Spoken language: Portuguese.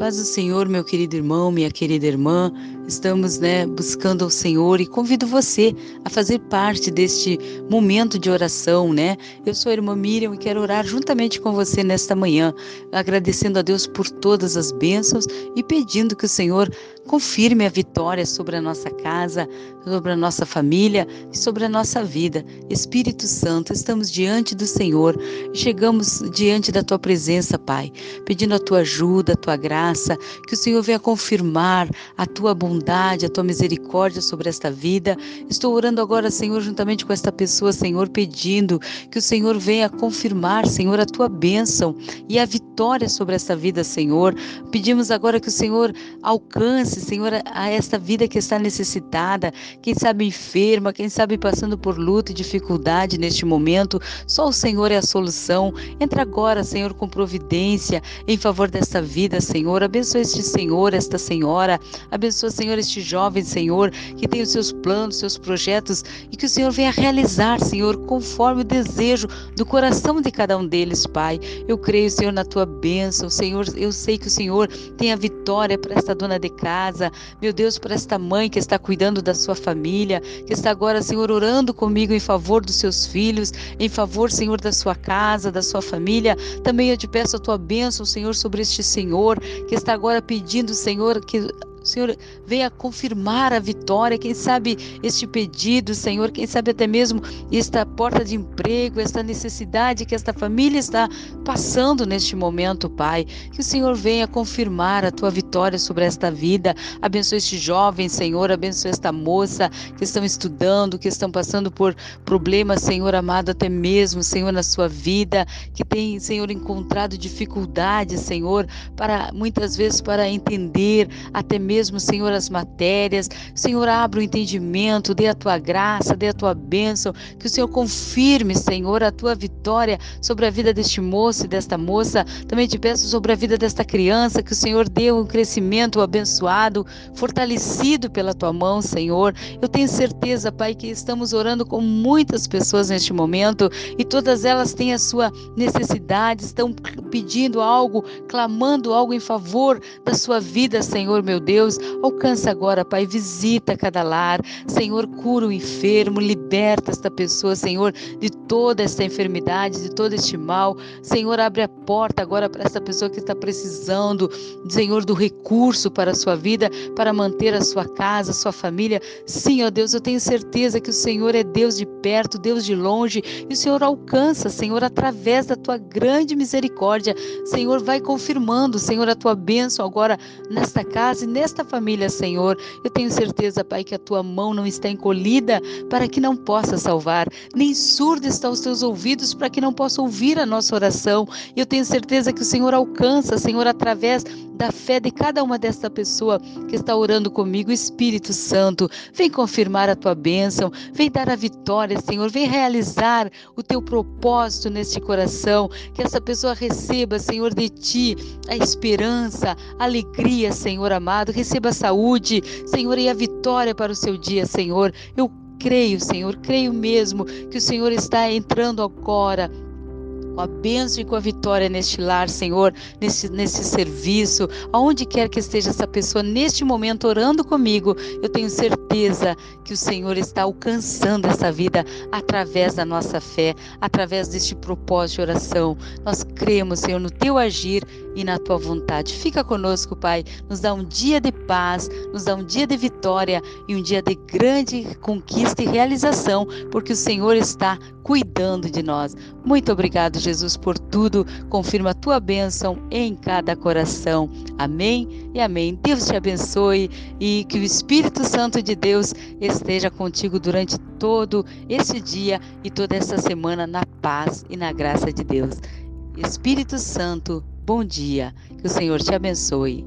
Paz do Senhor, meu querido irmão, minha querida irmã. Estamos, né, buscando ao Senhor e convido você a fazer parte deste momento de oração, né? Eu sou a irmã Miriam e quero orar juntamente com você nesta manhã, agradecendo a Deus por todas as bênçãos e pedindo que o Senhor confirme a vitória sobre a nossa casa, sobre a nossa família e sobre a nossa vida. Espírito Santo, estamos diante do Senhor, chegamos diante da tua presença, Pai, pedindo a tua ajuda, a tua graça, que o Senhor venha confirmar a tua bondade, a tua misericórdia sobre esta vida. Estou orando agora, Senhor, juntamente com esta pessoa, Senhor, pedindo que o Senhor venha confirmar, Senhor, a tua bênção e a vitória sobre esta vida, Senhor. Pedimos agora que o Senhor alcance, Senhor, a esta vida que está necessitada, quem sabe enferma, quem sabe passando por luta e dificuldade neste momento. Só o Senhor é a solução. Entra agora, Senhor, com providência em favor desta vida, Senhor. Abençoa este Senhor, esta senhora. Abençoa, Senhor, este jovem, Senhor, que tem os seus planos, seus projetos e que o Senhor venha realizar, Senhor, conforme o desejo do coração de cada um deles, Pai. Eu creio, Senhor, na tua bênção, Senhor. Eu sei que o Senhor tem a vitória para esta dona de casa, meu Deus, para esta mãe que está cuidando da sua família, que está agora, Senhor, orando comigo em favor dos seus filhos, em favor, Senhor, da sua casa, da sua família. Também eu te peço a tua bênção, Senhor, sobre este Senhor que está agora pedindo, Senhor, que Senhor venha confirmar a vitória, quem sabe este pedido, Senhor, quem sabe até mesmo esta porta de emprego, esta necessidade que esta família está passando neste momento, Pai. Que o Senhor venha confirmar a tua vitória sobre esta vida. Abençoe este jovem, Senhor, abençoe esta moça que estão estudando, que estão passando por problemas, Senhor amado, até mesmo, Senhor, na sua vida, que tem, Senhor, encontrado dificuldades, Senhor, para muitas vezes para entender até mesmo mesmo, Senhor, as matérias. Senhor, abra o entendimento, dê a tua graça, dê a tua bênção. Que o Senhor confirme, Senhor, a tua vitória sobre a vida deste moço e desta moça. Também te peço sobre a vida desta criança, que o Senhor dê um crescimento abençoado, fortalecido pela tua mão, Senhor. Eu tenho certeza, Pai, que estamos orando com muitas pessoas neste momento e todas elas têm a sua necessidade, estão pedindo algo, clamando algo em favor da sua vida, Senhor, meu Deus. Deus, alcança agora, Pai, visita cada lar. Senhor, cura o enfermo, liberta esta pessoa, Senhor, de toda esta enfermidade, de todo este mal. Senhor, abre a porta agora para essa pessoa que está precisando, Senhor, do recurso para a sua vida, para manter a sua casa, a sua família. Sim, ó Deus, eu tenho certeza que o Senhor é Deus de perto, Deus de longe, e o Senhor alcança, Senhor, através da tua grande misericórdia. Senhor, vai confirmando, Senhor, a tua bênção agora nesta casa e nesta esta família, Senhor. Eu tenho certeza, Pai, que a tua mão não está encolhida para que não possa salvar, nem surdo estão os teus ouvidos para que não possa ouvir a nossa oração. Eu tenho certeza que o Senhor alcança, Senhor, através da fé de cada uma desta pessoa que está orando comigo, Espírito Santo, vem confirmar a tua bênção, vem dar a vitória, Senhor, vem realizar o teu propósito neste coração, que essa pessoa receba, Senhor, de ti a esperança, a alegria, Senhor amado, receba a saúde, Senhor, e a vitória para o seu dia, Senhor. Eu creio, Senhor, creio mesmo que o Senhor está entrando agora e com a vitória neste lar, Senhor, nesse, nesse serviço, aonde quer que esteja essa pessoa neste momento orando comigo, eu tenho certeza que o Senhor está alcançando essa vida através da nossa fé, através deste propósito de oração. Nós cremos, Senhor, no teu agir e na tua vontade. Fica conosco, Pai, nos dá um dia de paz, nos dá um dia de vitória e um dia de grande conquista e realização, porque o Senhor está cuidando de nós. Muito obrigado, Jesus, por tudo. Confirma a tua bênção em cada coração. Amém e amém. Deus te abençoe e que o Espírito Santo de Deus esteja contigo durante todo esse dia e toda essa semana na paz e na graça de Deus. Espírito Santo, bom dia. Que o Senhor te abençoe.